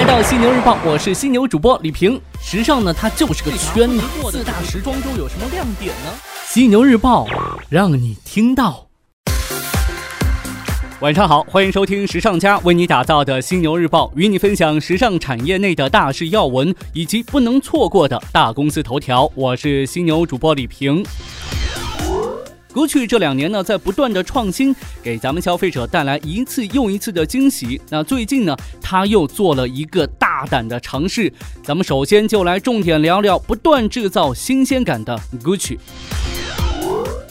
来到犀牛日报，我是犀牛主播李平。时尚呢，它就是个圈子。四大时装周有什么亮点呢？犀牛日报让你听到。晚上好，欢迎收听时尚家为你打造的犀牛日报，与你分享时尚产业内的大事要闻以及不能错过的大公司头条。我是犀牛主播李平。国趣这两年呢，在不断的创新，给咱们消费者带来一次又一次的惊喜。那最近呢，他又做了一个大胆的尝试。咱们首先就来重点聊聊不断制造新鲜感的 Gucci。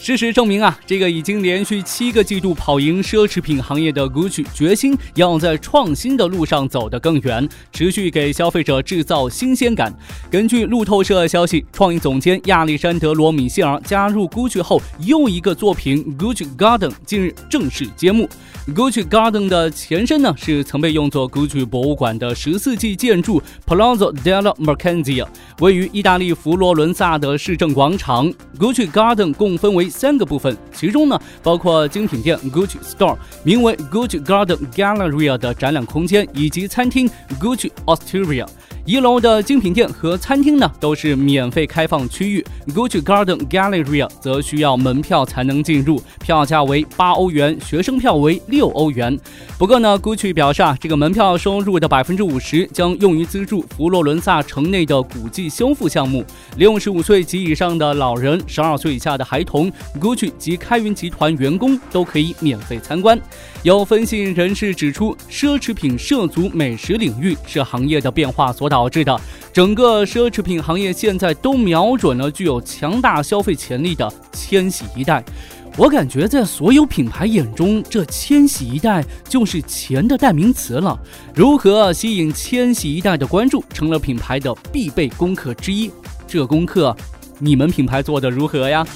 事实证明啊，这个已经连续七个季度跑赢奢侈品行业的 Gucci，决心要在创新的路上走得更远，持续给消费者制造新鲜感。根据路透社消息，创意总监亚历山德罗米歇尔加入 Gucci 后，又一个作品 Gucci Garden 近日正式揭幕。Gucci Garden 的前身呢，是曾被用作 Gucci 博物馆的十四纪建筑 Palazzo della Mercanzia，位于意大利佛罗伦萨的市政广场。Gucci Garden 共分为三个部分，其中呢包括精品店 Gucci Store，名为 Gucci Garden Galleria 的展览空间，以及餐厅 Gucci Osteria。一楼的精品店和餐厅呢都是免费开放区域，Gucci Garden Galleria 则需要门票才能进入，票价为八欧元，学生票为六欧元。不过呢，Gucci 表示啊，这个门票收入的百分之五十将用于资助佛罗伦萨城内的古迹修复项目。六十五岁及以上的老人，十二岁以下的孩童，Gucci 及开云集团员工都可以免费参观。有分析人士指出，奢侈品涉足美食领域是行业的变化所导致的。整个奢侈品行业现在都瞄准了具有强大消费潜力的千禧一代。我感觉在所有品牌眼中，这千禧一代就是钱的代名词了。如何吸引千禧一代的关注，成了品牌的必备功课之一。这功课，你们品牌做的如何呀？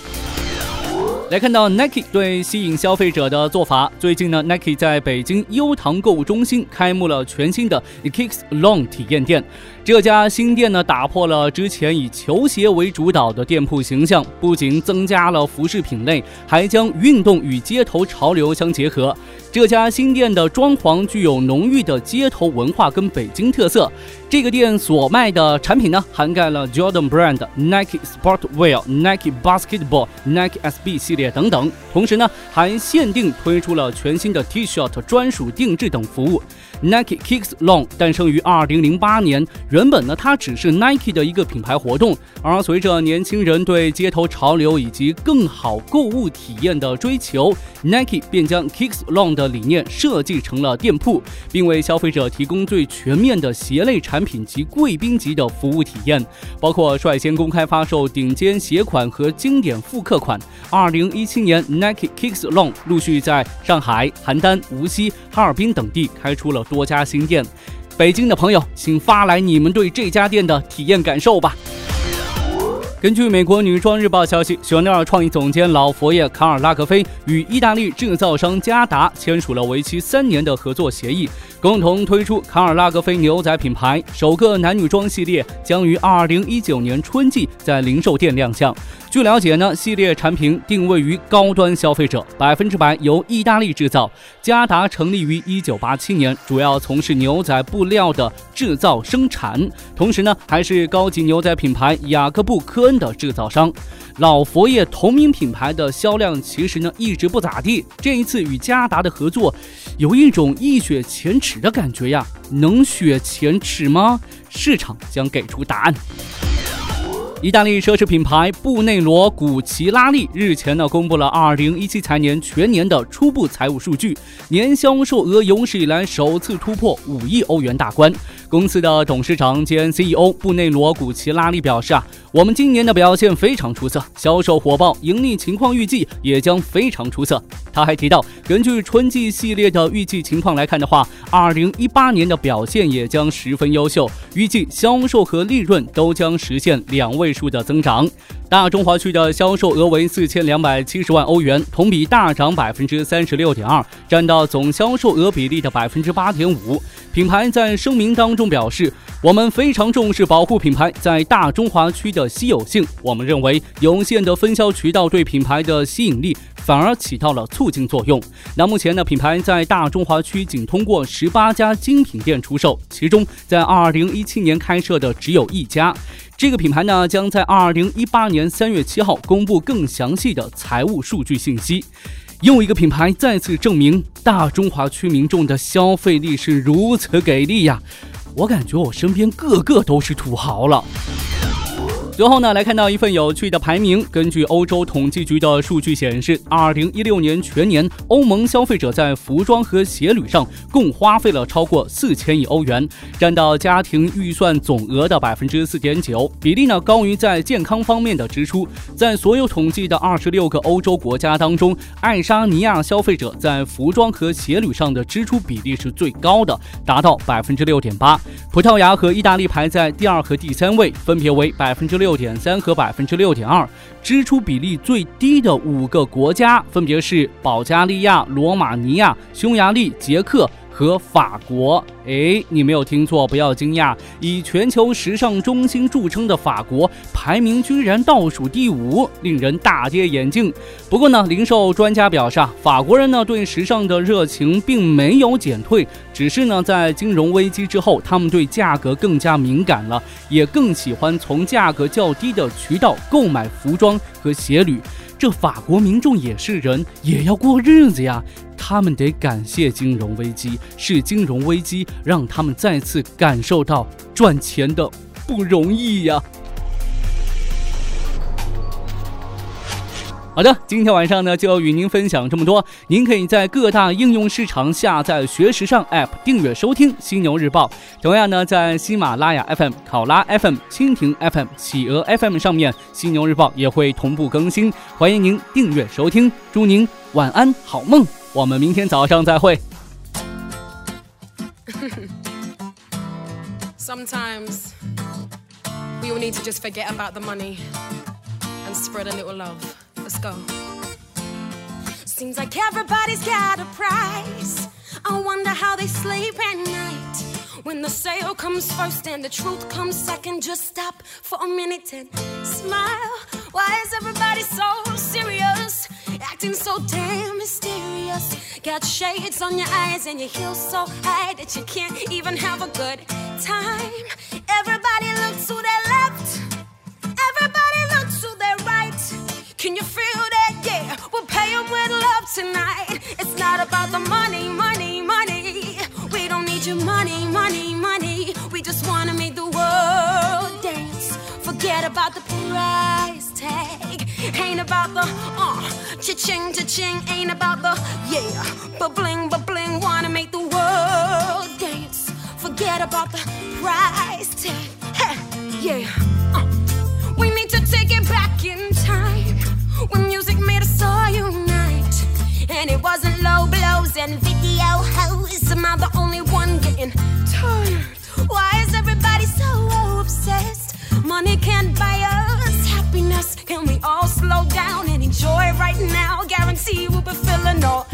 来看到 Nike 对吸引消费者的做法。最近呢，Nike 在北京优唐购物中心开幕了全新的 Kicks Long 体验店。这家新店呢，打破了之前以球鞋为主导的店铺形象，不仅增加了服饰品类，还将运动与街头潮流相结合。这家新店的装潢具有浓郁的街头文化跟北京特色。这个店所卖的产品呢，涵盖了 Jordan Brand、Nike Sportwear、Nike Basketball、Nike SB 系列等等，同时呢，还限定推出了全新的 T-shirt 专属定制等服务。Nike Kicks Long 诞生于2008年，原本呢，它只是 Nike 的一个品牌活动，而随着年轻人对街头潮流以及更好购物体验的追求，Nike 便将 Kicks Long 的理念设计成了店铺，并为消费者提供最全面的鞋类产品及贵宾级的服务体验，包括率先公开发售顶尖鞋款和经典复刻款。2017年，Nike Kicks Long 陆续在上海、邯郸、无锡、哈尔滨等地开出了。多家新店，北京的朋友，请发来你们对这家店的体验感受吧。根据美国女装日报消息，香奈儿创意总监老佛爷卡尔拉格菲与意大利制造商嘉达签署了为期三年的合作协议，共同推出卡尔拉格菲牛仔品牌首个男女装系列，将于二零一九年春季在零售店亮相。据了解呢，系列产品定位于高端消费者，百分之百由意大利制造。嘉达成立于一九八七年，主要从事牛仔布料的制造生产，同时呢，还是高级牛仔品牌雅各布科恩的制造商。老佛爷同名品牌的销量其实呢一直不咋地，这一次与嘉达的合作，有一种一雪前耻的感觉呀，能雪前耻吗？市场将给出答案。意大利奢侈品牌布内罗古奇拉利日前呢公布了二零一七财年全年的初步财务数据，年销售额有史以来首次突破五亿欧元大关。公司的董事长兼 CEO 布内罗古奇拉利表示啊。我们今年的表现非常出色，销售火爆，盈利情况预计也将非常出色。他还提到，根据春季系列的预计情况来看的话，二零一八年的表现也将十分优秀，预计销售和利润都将实现两位数的增长。大中华区的销售额为四千两百七十万欧元，同比大涨百分之三十六点二，占到总销售额比例的百分之八点五。品牌在声明当中表示：“我们非常重视保护品牌在大中华区的稀有性。我们认为有限的分销渠道对品牌的吸引力。”反而起到了促进作用。那目前呢，品牌在大中华区仅通过十八家精品店出售，其中在二零一七年开设的只有一家。这个品牌呢，将在二零一八年三月七号公布更详细的财务数据信息。又一个品牌再次证明，大中华区民众的消费力是如此给力呀！我感觉我身边个个都是土豪了。最后呢，来看到一份有趣的排名。根据欧洲统计局的数据显示，二零一六年全年欧盟消费者在服装和鞋履上共花费了超过四千亿欧元，占到家庭预算总额的百分之四点九，比例呢高于在健康方面的支出。在所有统计的二十六个欧洲国家当中，爱沙尼亚消费者在服装和鞋履上的支出比例是最高的，达到百分之六点八。葡萄牙和意大利排在第二和第三位，分别为百分之六。六点三和百分之六点二，支出比例最低的五个国家分别是保加利亚、罗马尼亚、匈牙利、捷克。和法国，哎，你没有听错，不要惊讶，以全球时尚中心著称的法国排名居然倒数第五，令人大跌眼镜。不过呢，零售专家表示啊，法国人呢对时尚的热情并没有减退，只是呢在金融危机之后，他们对价格更加敏感了，也更喜欢从价格较低的渠道购买服装和鞋履。这法国民众也是人，也要过日子呀。他们得感谢金融危机，是金融危机让他们再次感受到赚钱的不容易呀。好的，今天晚上呢就要与您分享这么多。您可以在各大应用市场下载“学时尚 ”App，订阅收听《犀牛日报》。同样呢，在喜马拉雅 FM、考拉 FM、蜻蜓 FM、企鹅 FM 上面，《犀牛日报》也会同步更新，欢迎您订阅收听。祝您晚安，好梦。我们明天早上再会。Sometimes we all need to just forget about the money and spread a little love. Let's go. Seems like everybody's got a price. I wonder how they sleep at night. When the sale comes first and the truth comes second, just stop for a minute and smile. Why is everybody so serious? Acting so damn Got shades on your eyes and your heels so high that you can't even have a good time. Everybody looks to their left. Everybody looks to their right. Can you feel that? Yeah, we'll pay them with love tonight. It's not about the money, money, money. We don't need your money, money, money. We just wanna make the world dance. Forget about the price tag. Ain't about the cha-ching, cha-ching. Ain't about the yeah, but bling, but bling. Wanna make the world dance. Forget about the price tag. Hey, yeah. Uh. We need to take it back in time when music made us all unite. And it wasn't low blows and video hoes. Am I the only one getting tired? Why is everybody so obsessed? Money can't buy us no